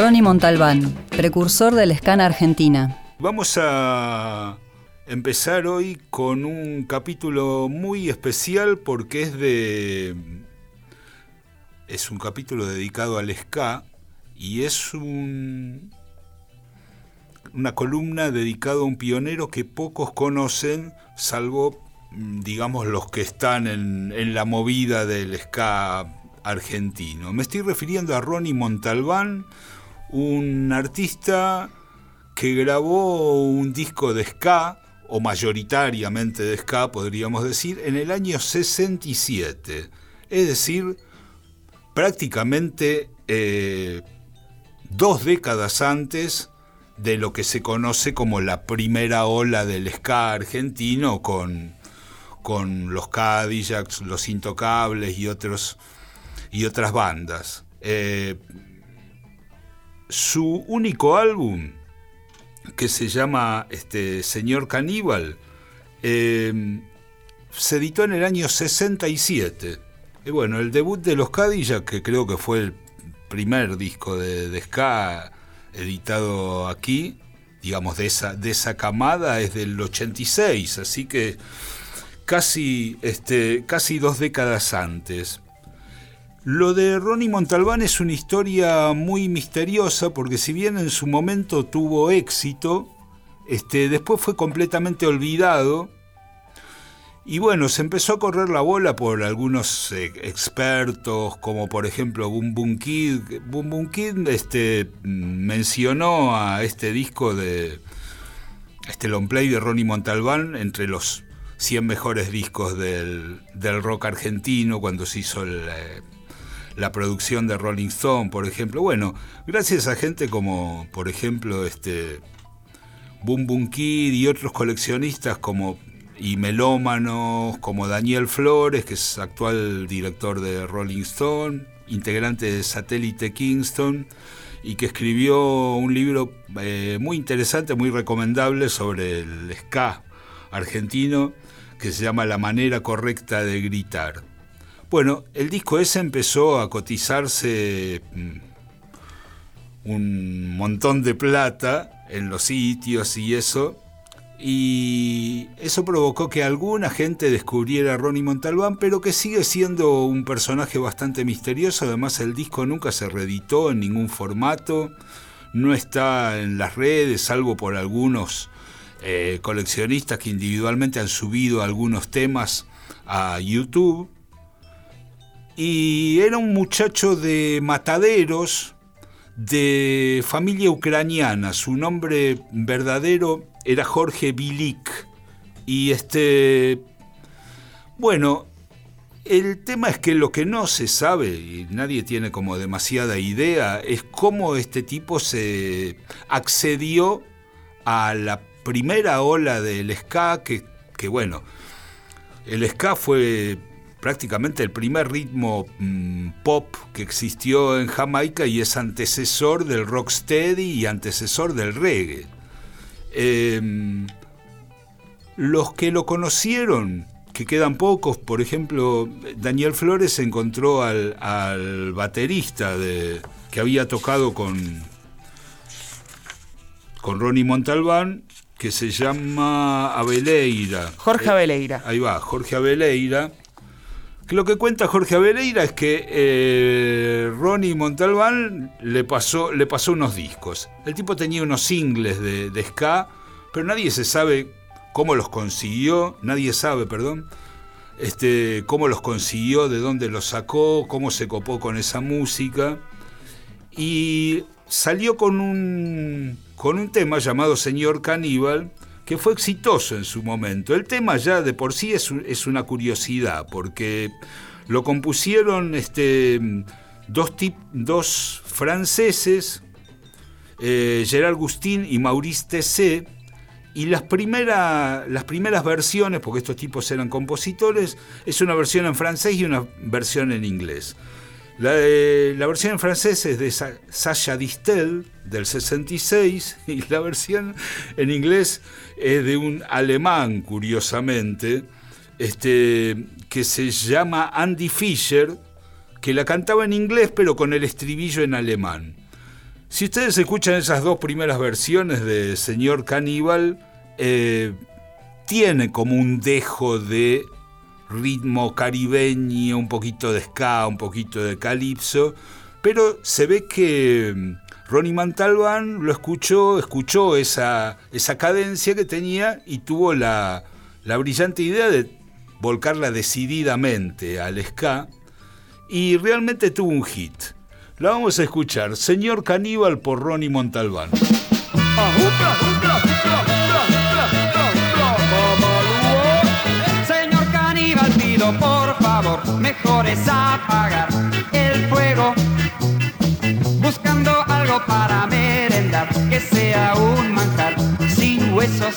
Ronnie Montalbán, precursor del ska Argentina. Vamos a empezar hoy con un capítulo muy especial porque es de es un capítulo dedicado al ska y es un una columna dedicada a un pionero que pocos conocen, salvo mm, digamos los que están en, en la movida del ska argentino. Me estoy refiriendo a Ronnie Montalbán, un artista que grabó un disco de ska, o mayoritariamente de ska, podríamos decir, en el año 67. Es decir, prácticamente eh, dos décadas antes de lo que se conoce como la primera ola del ska argentino con, con los Cadillacs, los Intocables y, otros, y otras bandas. Eh, su único álbum, que se llama este, Señor Caníbal, eh, se editó en el año 67. Y bueno, el debut de los Cadillac, que creo que fue el primer disco de, ska editado aquí, digamos, de esa, de esa camada, es del 86, así que casi, este, casi dos décadas antes. Lo de Ronnie Montalbán es una historia muy misteriosa porque si bien en su momento tuvo éxito, este, después fue completamente olvidado. Y bueno, se empezó a correr la bola por algunos eh, expertos, como por ejemplo Boom Boom Kid. Boom Boom Kid este, mencionó a este disco de este long play de Ronnie Montalbán entre los 100 mejores discos del, del rock argentino cuando se hizo el, eh, la producción de Rolling Stone, por ejemplo. Bueno, gracias a gente como, por ejemplo, este Boom Boom Kid y otros coleccionistas como y melómanos como Daniel Flores, que es actual director de Rolling Stone, integrante de Satélite Kingston, y que escribió un libro eh, muy interesante, muy recomendable sobre el ska argentino, que se llama La manera correcta de gritar. Bueno, el disco ese empezó a cotizarse mm, un montón de plata en los sitios y eso. Y eso provocó que alguna gente descubriera a Ronnie Montalbán, pero que sigue siendo un personaje bastante misterioso. Además, el disco nunca se reeditó en ningún formato, no está en las redes, salvo por algunos eh, coleccionistas que individualmente han subido algunos temas a YouTube y era un muchacho de mataderos, de familia ucraniana. Su nombre verdadero era Jorge Bilik. Y este. Bueno, el tema es que lo que no se sabe, y nadie tiene como demasiada idea, es cómo este tipo se accedió a la primera ola del ska, que, que bueno, el ska fue prácticamente el primer ritmo mm, pop que existió en Jamaica y es antecesor del rocksteady y antecesor del reggae. Em, los que lo conocieron, que quedan pocos, por ejemplo, Daniel Flores encontró al, baterista de, que había tocado con, con Ronnie Montalbán, que se llama Abeleira. Jorge eh, Abeleira. ahí va, Jorge Lo que cuenta Jorge Avereira es que eh, Ronnie Montalbán le pasó, le pasó unos discos. El tipo tenía unos singles de, de ska, pero nadie se sabe cómo los consiguió, nadie sabe, perdón, este, cómo los consiguió, de dónde los sacó, cómo se copó con esa música. Y salió con un, con un tema llamado Señor Caníbal, que fue exitoso en su momento. El tema ya de por sí es, es una curiosidad, porque lo compusieron este, dos, dos franceses, eh, Gerard Gustin y Maurice Tessé, y las, las primeras versiones, porque estos tipos eran compositores, es una versión en francés y una versión en inglés. La, la, versión en francés es de Sasha Distel del 66 y la versión en inglés es de un alemán, curiosamente, este, que se llama Andy Fisher, que la cantaba en inglés pero con el estribillo en alemán. Si ustedes escuchan esas dos primeras versiones de Señor Caníbal, eh, tiene como un dejo de ritmo caribeño, un poquito de ska, un poquito de calipso, pero se ve que mm, Ronnie Montalbán lo escuchó, escuchó esa, esa cadencia que tenía y tuvo la, la brillante idea de volcarla decididamente al ska y realmente tuvo un hit. La vamos a escuchar, Señor Caníbal por Ronnie Montalbán. Por favor, mejor es apagar el fuego, buscando algo para merendar, que sea un manjar sin huesos.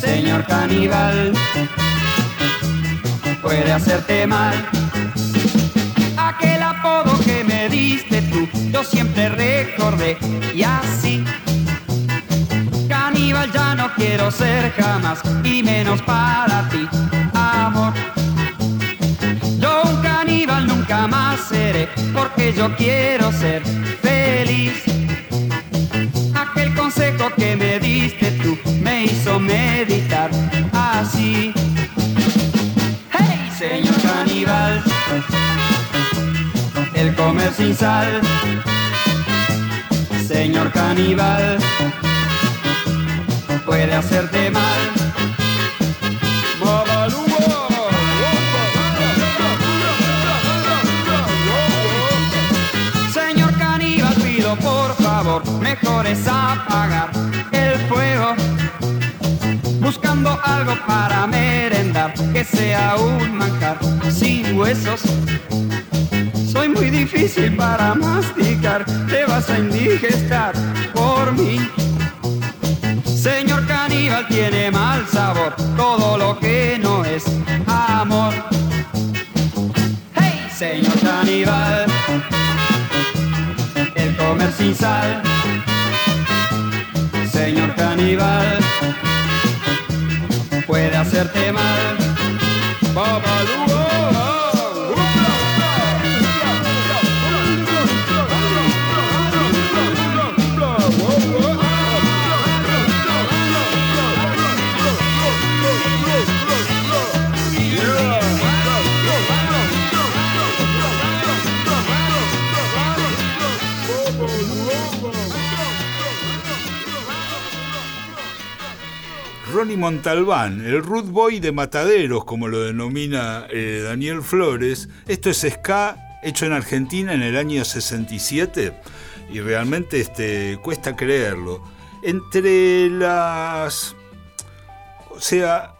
Señor caníbal, puede hacerte mal. Aquel apodo que me diste tú, yo siempre recordé y así. Caníbal ya no quiero ser jamás y menos para ti, amor. Yo un caníbal nunca más seré porque yo quiero ser sin sal. Señor caníbal, puede hacerte mal. Señor caníbal, pido por favor, mejor es apagar el fuego. Buscando algo para merendar, que sea un manjar sin huesos. Muy difícil para masticar, te vas a indigestar por mí. Señor caníbal tiene mal sabor, todo lo que no es amor. Hey, señor caníbal, el comer sin sal. Señor caníbal, puede hacerte mal. Montalbán, el root boy de Mataderos, como lo denomina eh, Daniel Flores. Esto es ska hecho en Argentina en el año 67 y realmente este, cuesta creerlo. Entre las... O sea,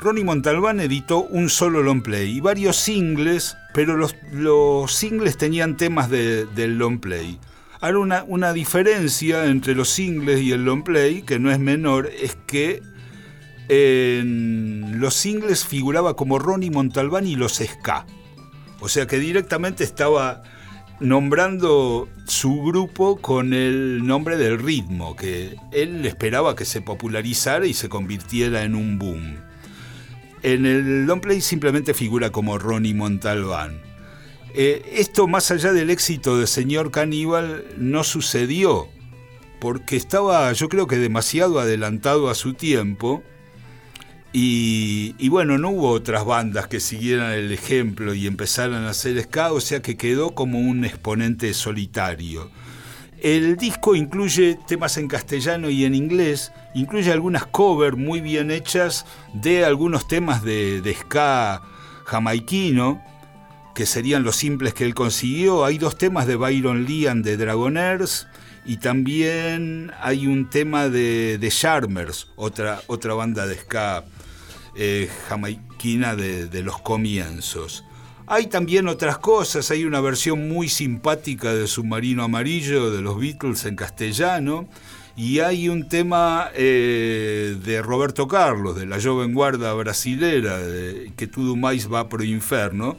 Ronnie Montalbán editó un solo long play y varios singles, pero los, los singles tenían temas de, del long play. Ahora una, una, diferencia entre los singles y el long play, que no es menor, es que en los singles figuraba como Ronnie Montalbán y los Ska. O sea que directamente estaba nombrando su grupo con el nombre del ritmo, que él esperaba que se popularizara y se convirtiera en un boom. En el long play simplemente figura como Ronnie Montalbán. Eh, esto, más allá del éxito de Señor Caníbal, no sucedió, porque estaba, yo creo que demasiado adelantado a su tiempo, y, bueno, no hubo otras bandas que siguieran el ejemplo y empezaran a hacer ska, o sea que quedó como un exponente solitario. El disco incluye temas en castellano y en inglés, incluye algunas covers muy bien hechas de algunos temas de, de ska jamaiquino, que serían los simples que él consiguió. Hay dos temas de Byron Lean de Dragoners y también hay un tema de, de Charmers, otra, otra banda de ska eh, jamaiquina de, los comienzos. Hay también otras cosas, hay una versión muy simpática de Submarino Amarillo de los Beatles en castellano y hay un tema eh, de Roberto Carlos, de la joven guarda brasilera, de, que tudo mais va pro inferno,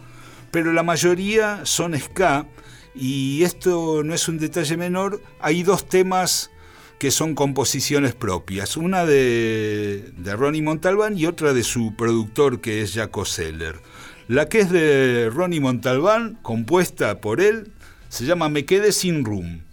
pero la mayoría son ska, y esto no es un detalle menor, hay dos temas que son composiciones propias, una de, de Ronnie Montalbán y otra de su productor que es Jaco Seller. La que es de Ronnie Montalbán, compuesta por él, se llama Me quedé sin room.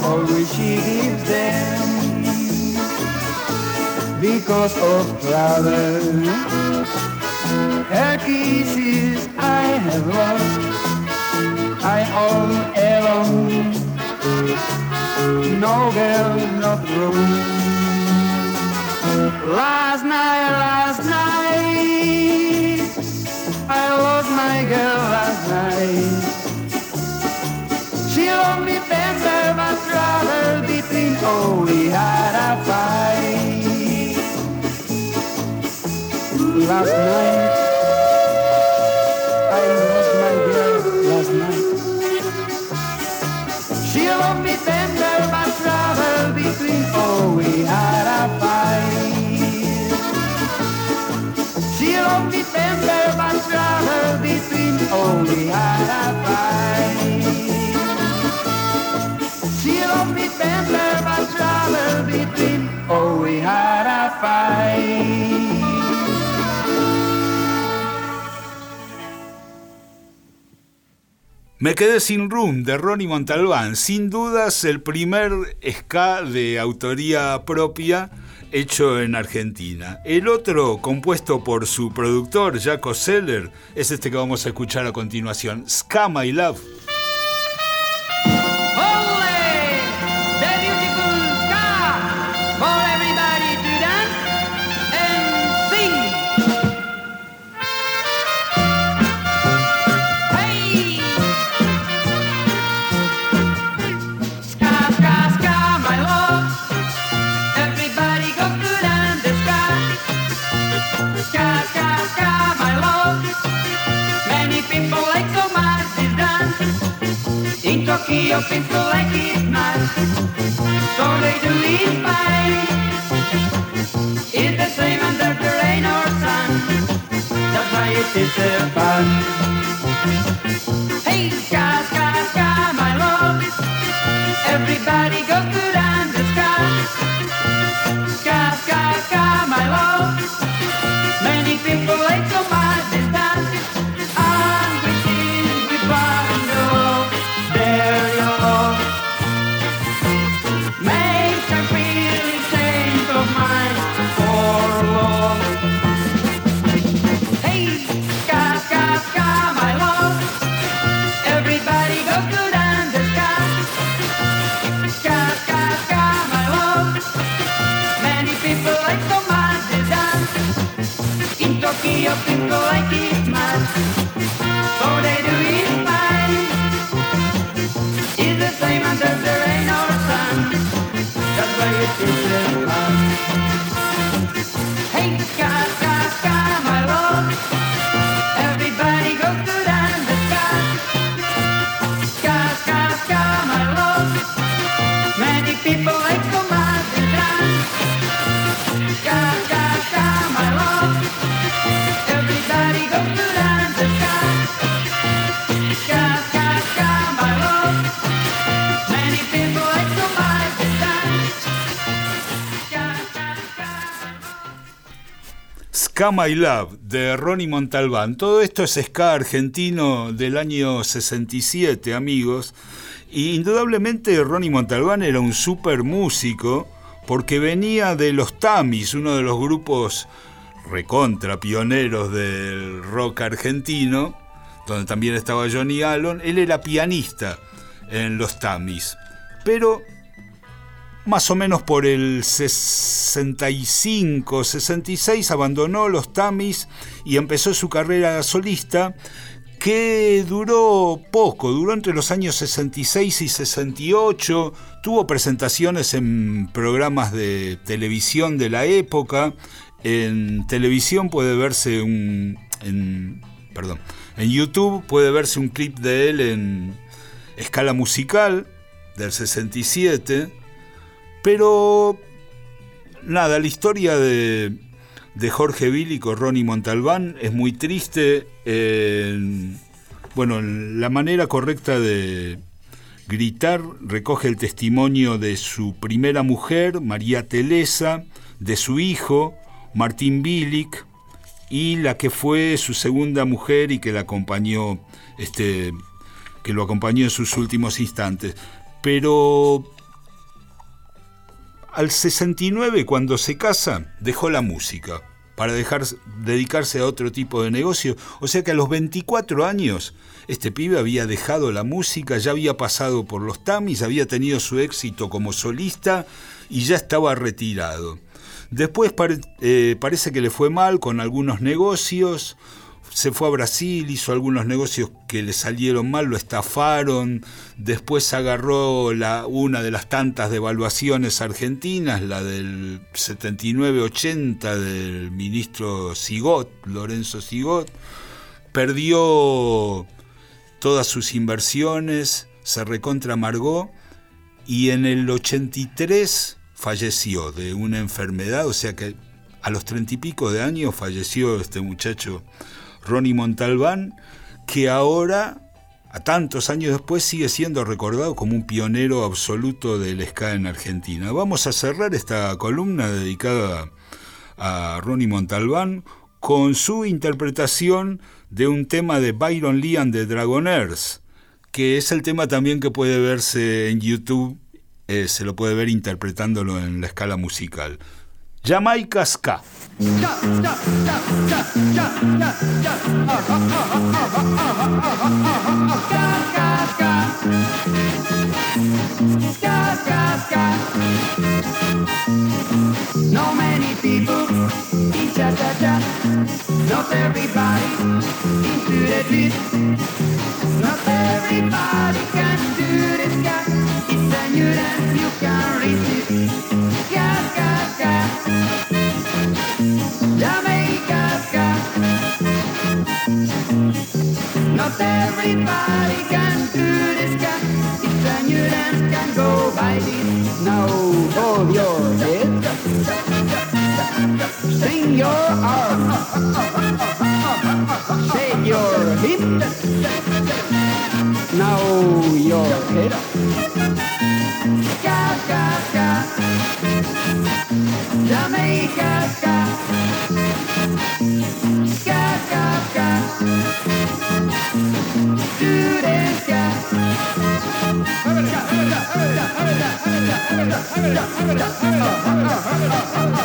Heart always she gives them because of travel. Her kisses I have lost. I all alone. No girl, not room. Last night, last night, I lost my girl last night. Only tender but travel between. Oh, we had a fight last night. Me quedé sin Room de Ronnie Montalbán, sin dudas el primer ska de autoría propia hecho en Argentina. El otro, compuesto por su productor Jaco Seller, es este que vamos a escuchar a continuación, Ska My Love. In Tokyo, people like it nice, so they do it fine. It's the same under the rain or sun. That's why it is so fun. Ska My Love de Ronnie Montalbán. Todo esto es ska argentino del año 67, amigos. Y indudablemente Ronnie Montalbán era un super músico porque venía de los Tamis, uno de los grupos recontra pioneros del rock argentino, donde también estaba Johnny Allen. Él era pianista en los Tamis, pero más o menos por el 65, 66 abandonó los Tamis y empezó su carrera solista que duró poco, duró entre los años 66 y 68, tuvo presentaciones en programas de televisión de la época, en televisión puede verse un... En, perdón, en YouTube puede verse un clip de él en escala musical del 67, pero nada, la historia de, Jorge Billy con Ronnie Montalbán es muy triste. bueno, la manera correcta de gritar recoge el testimonio de su primera mujer, María Telesa, de su hijo, Martín Bilic, y la que fue su segunda mujer y que la acompañó, este, que lo acompañó en sus últimos instantes. Pero al 69, cuando se casa, dejó la música para dejar, dedicarse a otro tipo de negocio. O sea que a los 24 años, este pibe había dejado la música, ya había pasado por los Tamis, había tenido su éxito como solista y ya estaba retirado. Después eh, parece que le fue mal con algunos negocios, se fue a Brasil, hizo algunos negocios que le salieron mal, lo estafaron, después agarró una de las tantas devaluaciones argentinas, la del 79-80 del ministro Sigot, Lorenzo Sigot, perdió todas sus inversiones, se recontra amargó y en el 83 falleció de una enfermedad, o sea que a los treinta y pico de años falleció este muchacho Ronnie Montalbán, que ahora, a tantos años después, sigue siendo recordado como un pionero absoluto del ska en Argentina. Vamos a cerrar esta columna dedicada a Ronnie Montalbán con su interpretación de un tema de Byron Lee and the Dragoners, que es el tema también que puede verse en YouTube, eh, se lo puede ver interpretándolo en la escala musical. Jamaica Ska. No many people in cha cha cha. Not everybody into the beat. Not everybody can everybody can do this can go by this. Now your head. Swing your. Shake your hip. Now your head. Hang it up, hang it up, hang.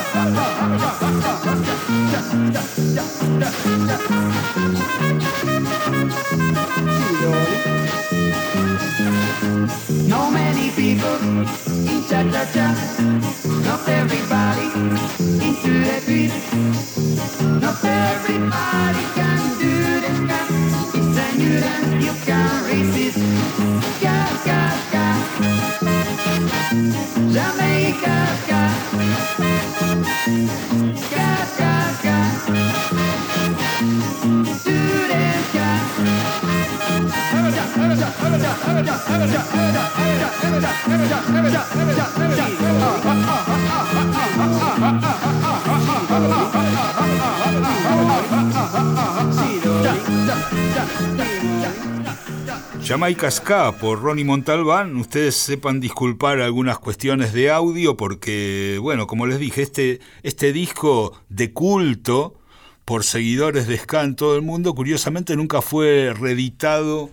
Jamaica Ska por Ronnie Montalbán. Ustedes sepan disculpar algunas cuestiones de audio porque, bueno, como les dije, este, este disco de culto por seguidores de Ska en todo el mundo, curiosamente nunca fue reeditado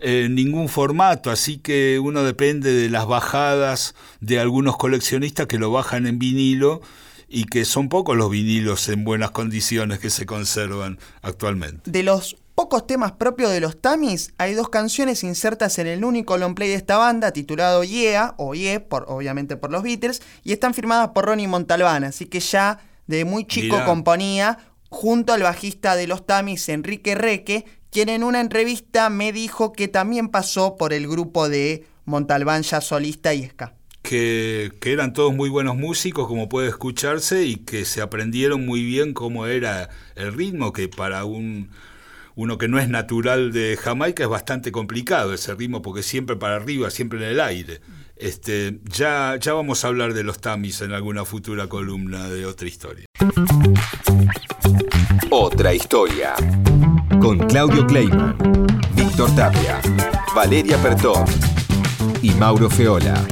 eh, ningún formato, así que uno depende de las bajadas de algunos coleccionistas que lo bajan en vinilo y que son pocos los vinilos en buenas condiciones que se conservan actualmente. De los pocos temas propios de los Tamis, hay dos canciones insertas en el único long play de esta banda, titulado Yeah, o Yeah, por, obviamente por los Beatles, y están firmadas por Ronnie Montalbán, así que ya de muy chico componía junto al bajista de los Tamis, Enrique Reque, quien en una entrevista me dijo que también pasó por el grupo de Montalbán ya solista y ska. Que, que, eran todos muy buenos músicos, como puede escucharse, y que se aprendieron muy bien cómo era el ritmo, que para un, uno que no es natural de Jamaica es bastante complicado ese ritmo porque siempre para arriba, siempre en el aire. Este, ya, ya vamos a hablar de los Tamis en alguna futura columna de otra historia. Otra historia. Con Claudio Kleiman, Víctor Tapia, Valeria Pertón y Mauro Feola.